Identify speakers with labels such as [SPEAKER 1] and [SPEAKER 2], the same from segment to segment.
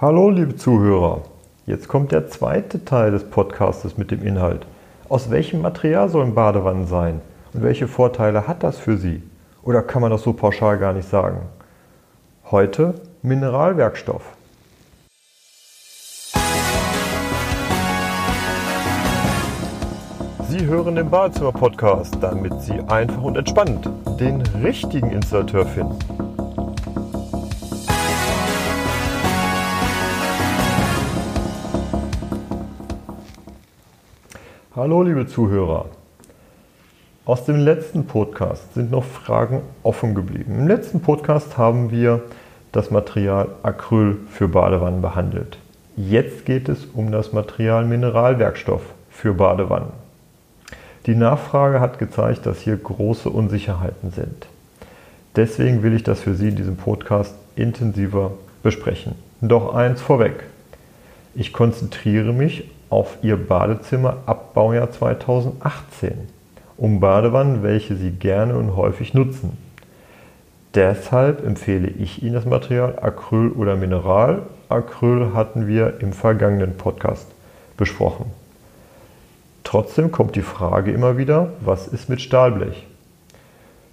[SPEAKER 1] Hallo liebe Zuhörer, jetzt kommt der zweite Teil des Podcastes mit dem Inhalt. Aus welchem Material sollen Badewannen sein und welche Vorteile hat das für Sie? Oder kann man das so pauschal gar nicht sagen? Heute Mineralwerkstoff. Sie hören den Badezimmer-Podcast, damit Sie einfach und entspannt den richtigen Installateur finden. Hallo liebe Zuhörer. Aus dem letzten Podcast sind noch Fragen offen geblieben. Im letzten Podcast haben wir das Material Acryl für Badewannen behandelt. Jetzt geht es um das Material Mineralwerkstoff für Badewannen. Die Nachfrage hat gezeigt, dass hier große Unsicherheiten sind. Deswegen will ich das für Sie in diesem Podcast intensiver besprechen. Doch eins vorweg. Ich konzentriere mich auf Ihr Badezimmer ab Baujahr 2018 um Badewannen, welche Sie gerne und häufig nutzen. Deshalb empfehle ich Ihnen das Material Acryl oder Mineral. Acryl hatten wir im vergangenen Podcast besprochen. Trotzdem kommt die Frage immer wieder, was ist mit Stahlblech?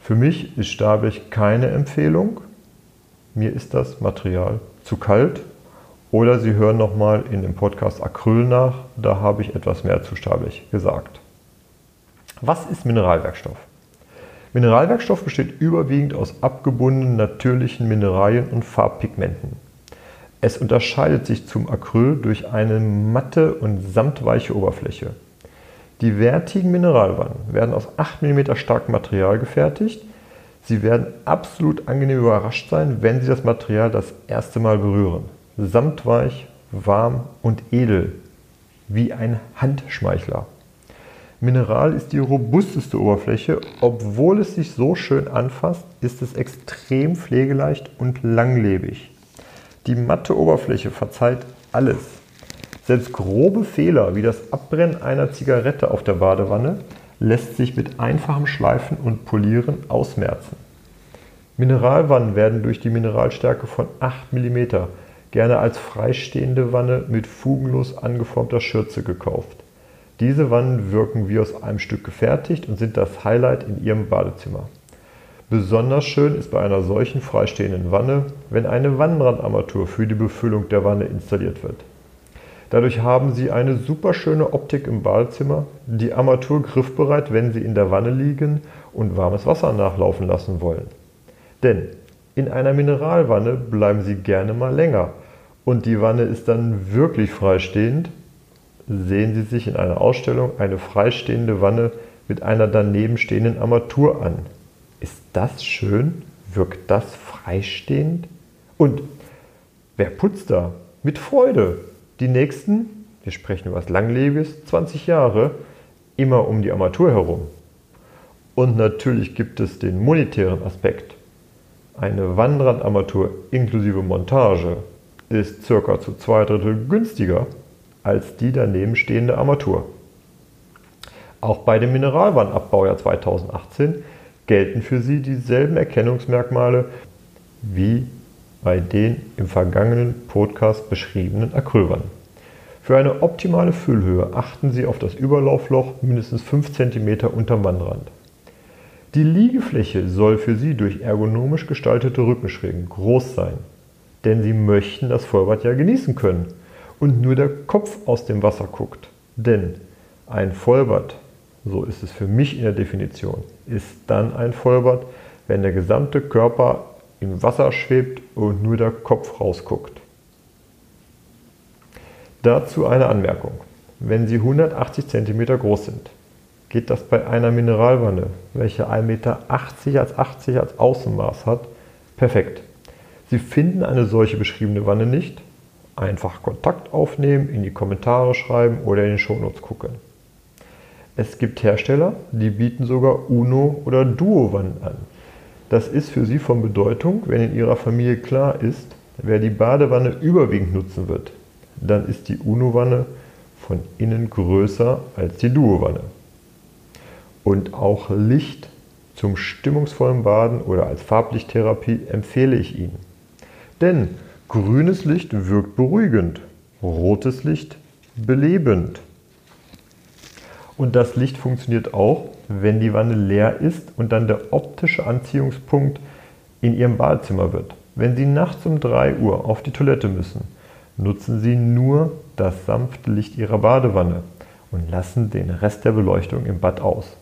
[SPEAKER 1] Für mich ist Stahlblech keine Empfehlung. Mir ist das Material zu kalt oder Sie hören nochmal in dem Podcast Acryl nach, da habe ich etwas mehr zu Stahlblech gesagt. Was ist Mineralwerkstoff? Mineralwerkstoff besteht überwiegend aus abgebundenen natürlichen Mineralien und Farbpigmenten. Es unterscheidet sich zum Acryl durch eine matte und samtweiche Oberfläche. Die wertigen Mineralwannen werden aus 8 mm starkem Material gefertigt. Sie werden absolut angenehm überrascht sein, wenn Sie das Material das erste Mal berühren samtweich, warm und edel, wie ein Handschmeichler. Mineral ist die robusteste Oberfläche. Obwohl es sich so schön anfasst, ist es extrem pflegeleicht und langlebig. Die matte Oberfläche verzeiht alles. Selbst grobe Fehler wie das Abbrennen einer Zigarette auf der Badewanne lässt sich mit einfachem Schleifen und Polieren ausmerzen. Mineralwannen werden durch die Mineralstärke von 8 mm gerne als freistehende Wanne mit fugenlos angeformter Schürze gekauft. Diese Wannen wirken wie aus einem Stück gefertigt und sind das Highlight in Ihrem Badezimmer. Besonders schön ist bei einer solchen freistehenden Wanne, wenn eine Wannenrandarmatur für die Befüllung der Wanne installiert wird. Dadurch haben Sie eine super schöne Optik im Badezimmer, die Armatur griffbereit, wenn Sie in der Wanne liegen und warmes Wasser nachlaufen lassen wollen. Denn in einer Mineralwanne bleiben Sie gerne mal länger und die Wanne ist dann wirklich freistehend, sehen Sie sich in einer Ausstellung eine freistehende Wanne mit einer daneben stehenden Armatur an. Ist das schön? Wirkt das freistehend? Und wer putzt da? Mit Freude. Die nächsten, wir sprechen über was Langlebiges, 20 Jahre, immer um die Armatur herum. Und natürlich gibt es den monetären Aspekt. Eine Wannenrandarmatur inklusive Montage ist ca. zu zwei Drittel günstiger als die daneben stehende Armatur. Auch bei dem Mineralwannabbaujahr 2018 gelten für sie dieselben Erkennungsmerkmale wie bei den im vergangenen Podcast beschriebenen Acrylwannen. Für eine optimale Füllhöhe achten Sie auf das Überlaufloch mindestens 5 cm unterm Wannrand. Die Liegefläche soll für Sie durch ergonomisch gestaltete Rückenschrägen groß sein denn sie möchten das Vollbad ja genießen können und nur der Kopf aus dem Wasser guckt. Denn ein Vollbad, so ist es für mich in der Definition, ist dann ein Vollbad, wenn der gesamte Körper im Wasser schwebt und nur der Kopf rausguckt. Dazu eine Anmerkung. Wenn Sie 180 cm groß sind, geht das bei einer Mineralwanne, welche 1,80 Meter als 80 als Außenmaß hat, perfekt. Sie finden eine solche beschriebene Wanne nicht? Einfach Kontakt aufnehmen, in die Kommentare schreiben oder in den Shownotes gucken. Es gibt Hersteller, die bieten sogar Uno- oder Duo-Wannen an. Das ist für Sie von Bedeutung, wenn in Ihrer Familie klar ist, wer die Badewanne überwiegend nutzen wird. Dann ist die Uno-Wanne von innen größer als die Duo-Wanne. Und auch Licht zum stimmungsvollen Baden oder als Farblichttherapie empfehle ich Ihnen. Denn Grünes Licht wirkt beruhigend, rotes Licht belebend. Und das Licht funktioniert auch, wenn die Wanne leer ist und dann der optische Anziehungspunkt in Ihrem Badezimmer wird. Wenn Sie nachts um 3 Uhr auf die Toilette müssen, nutzen Sie nur das sanfte Licht Ihrer Badewanne und lassen den Rest der Beleuchtung im Bad aus.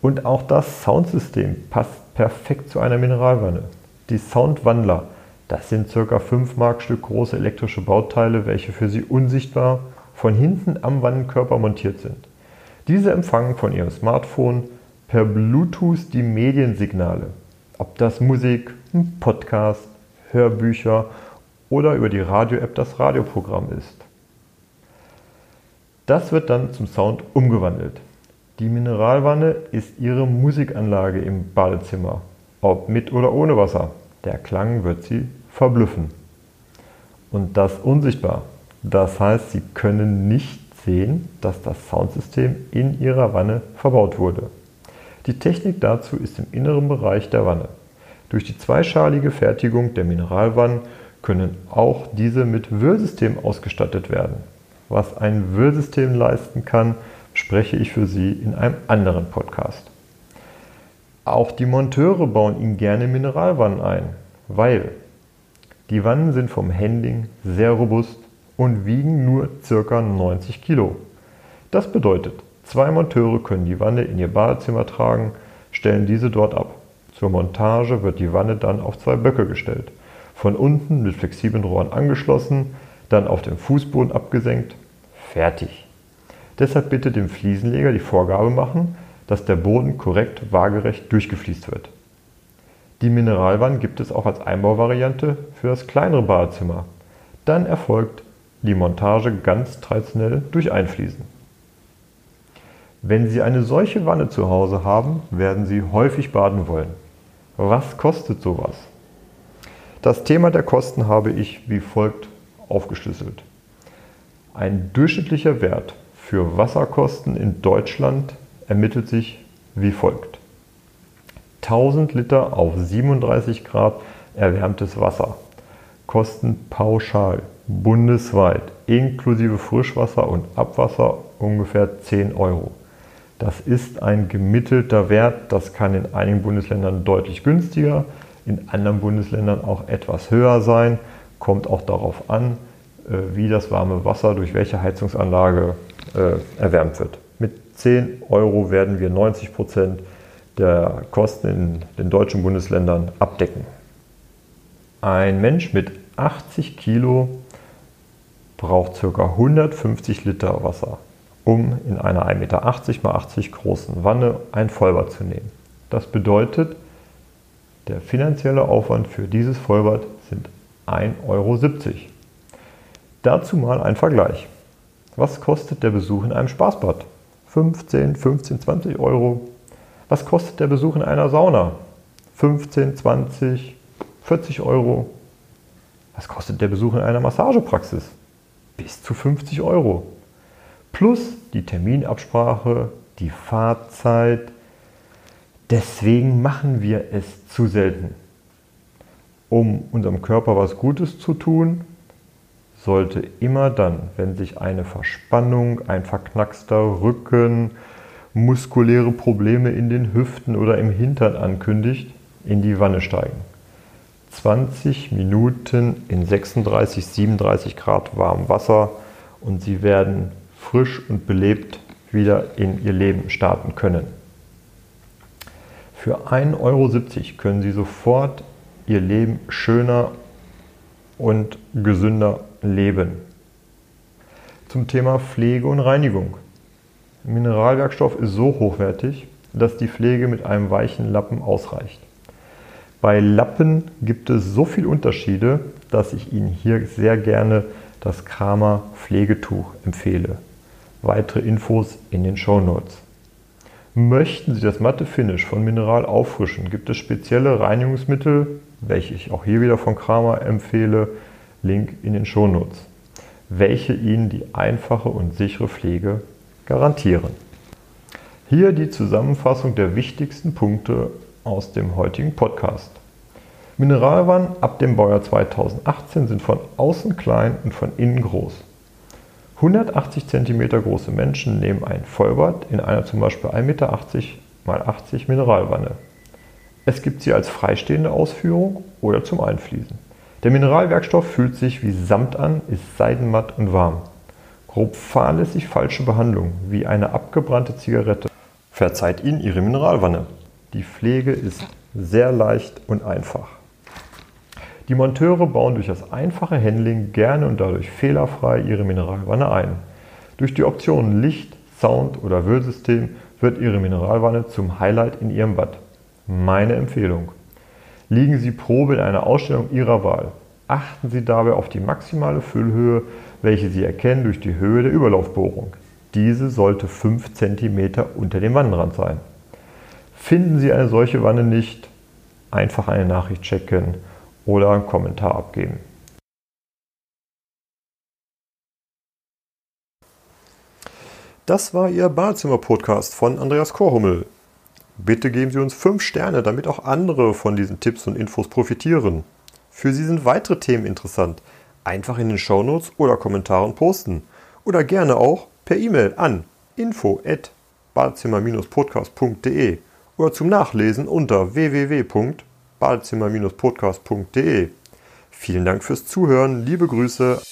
[SPEAKER 1] Und auch das Soundsystem passt perfekt zu einer Mineralwanne. Die Soundwandler, das sind ca. 5 Mark Stück große elektrische Bauteile, welche für Sie unsichtbar von hinten am Wannenkörper montiert sind. Diese empfangen von Ihrem Smartphone per Bluetooth die Mediensignale, ob das Musik, ein Podcast, Hörbücher oder über die Radio-App das Radioprogramm ist. Das wird dann zum Sound umgewandelt. Die Mineralwanne ist Ihre Musikanlage im Badezimmer, ob mit oder ohne Wasser. Der Klang wird Sie verblüffen. Und das unsichtbar. Das heißt, Sie können nicht sehen, dass das Soundsystem in Ihrer Wanne verbaut wurde. Die Technik dazu ist im inneren Bereich der Wanne. Durch die zweischalige Fertigung der Mineralwannen können auch diese mit Wöhlsystem ausgestattet werden. Was ein Wöhlsystem leisten kann, spreche ich für Sie in einem anderen Podcast. Auch die Monteure bauen Ihnen gerne Mineralwannen ein, weil die Wannen sind vom Handling sehr robust und wiegen nur ca. 90 Kilo. Das bedeutet, zwei Monteure können die Wanne in ihr Badezimmer tragen, stellen diese dort ab. Zur Montage wird die Wanne dann auf zwei Böcke gestellt, von unten mit flexiblen Rohren angeschlossen, dann auf dem Fußboden abgesenkt, fertig. Deshalb bitte dem Fliesenleger die Vorgabe machen, dass der Boden korrekt waagerecht durchgefließt wird. Die Mineralwanne gibt es auch als Einbauvariante für das kleinere Badezimmer. Dann erfolgt die Montage ganz traditionell durch Einfließen. Wenn Sie eine solche Wanne zu Hause haben, werden Sie häufig baden wollen. Was kostet sowas? Das Thema der Kosten habe ich wie folgt aufgeschlüsselt. Ein durchschnittlicher Wert für Wasserkosten in Deutschland ermittelt sich wie folgt. 1000 Liter auf 37 Grad erwärmtes Wasser kosten pauschal bundesweit inklusive Frischwasser und Abwasser ungefähr 10 Euro. Das ist ein gemittelter Wert, das kann in einigen Bundesländern deutlich günstiger, in anderen Bundesländern auch etwas höher sein, kommt auch darauf an, äh, wie das warme Wasser durch welche Heizungsanlage äh, erwärmt wird. Mit 10 Euro werden wir 90 Prozent der Kosten in den deutschen Bundesländern abdecken. Ein Mensch mit 80 Kilo braucht ca. 150 Liter Wasser, um in einer 1,80 Meter x 80 großen Wanne ein Vollbad zu nehmen. Das bedeutet, der finanzielle Aufwand für dieses Vollbad sind 1,70 Euro. Dazu mal ein Vergleich. Was kostet der Besuch in einem Spaßbad? 15, 15, 20 Euro. Was kostet der Besuch in einer Sauna? 15, 20, 40 Euro. Was kostet der Besuch in einer Massagepraxis? Bis zu 50 Euro. Plus die Terminabsprache, die Fahrzeit. Deswegen machen wir es zu selten. Um unserem Körper was Gutes zu tun, sollte immer dann, wenn sich eine Verspannung, ein verknackster Rücken, muskuläre Probleme in den Hüften oder im Hintern ankündigt, in die Wanne steigen. 20 Minuten in 36, 37 Grad warmem Wasser und Sie werden frisch und belebt wieder in Ihr Leben starten können. Für 1,70 Euro können Sie sofort Ihr Leben schöner und gesünder leben. Zum Thema Pflege und Reinigung. Mineralwerkstoff ist so hochwertig, dass die Pflege mit einem weichen Lappen ausreicht. Bei Lappen gibt es so viele Unterschiede, dass ich Ihnen hier sehr gerne das Kramer Pflegetuch empfehle. Weitere Infos in den Show Notes. Möchten Sie das matte Finish von Mineral auffrischen, gibt es spezielle Reinigungsmittel, welche ich auch hier wieder von Kramer empfehle, Link in den Shownotes, welche Ihnen die einfache und sichere Pflege garantieren. Hier die Zusammenfassung der wichtigsten Punkte aus dem heutigen Podcast. Mineralwannen ab dem Baujahr 2018 sind von außen klein und von innen groß. 180 cm große Menschen nehmen ein Vollbad in einer zum Beispiel 1,80 Meter x 80 Mineralwanne. Es gibt sie als freistehende Ausführung oder zum Einfließen. Der Mineralwerkstoff fühlt sich wie Samt an, ist seidenmatt und warm. Grob fahrlässig falsche Behandlung, wie eine abgebrannte Zigarette, verzeiht Ihnen Ihre Mineralwanne. Die Pflege ist sehr leicht und einfach. Die Monteure bauen durch das einfache Handling gerne und dadurch fehlerfrei ihre Mineralwanne ein. Durch die Optionen Licht, Sound oder Wühlsystem wird Ihre Mineralwanne zum Highlight in Ihrem Bad. Meine Empfehlung. Liegen Sie Probe in einer Ausstellung Ihrer Wahl. Achten Sie dabei auf die maximale Füllhöhe, welche Sie erkennen durch die Höhe der Überlaufbohrung. Diese sollte 5 cm unter dem Wannenrand sein. Finden Sie eine solche Wanne nicht, einfach eine Nachricht checken oder einen Kommentar abgeben. Das war Ihr Badezimmer-Podcast von Andreas Korhummel. Bitte geben Sie uns 5 Sterne, damit auch andere von diesen Tipps und Infos profitieren. Für Sie sind weitere Themen interessant. Einfach in den Shownotes oder Kommentaren posten. Oder gerne auch per E-Mail an info@badezimmer-podcast.de oder zum Nachlesen unter www.badezimmer-podcast.de. Vielen Dank fürs Zuhören, liebe Grüße.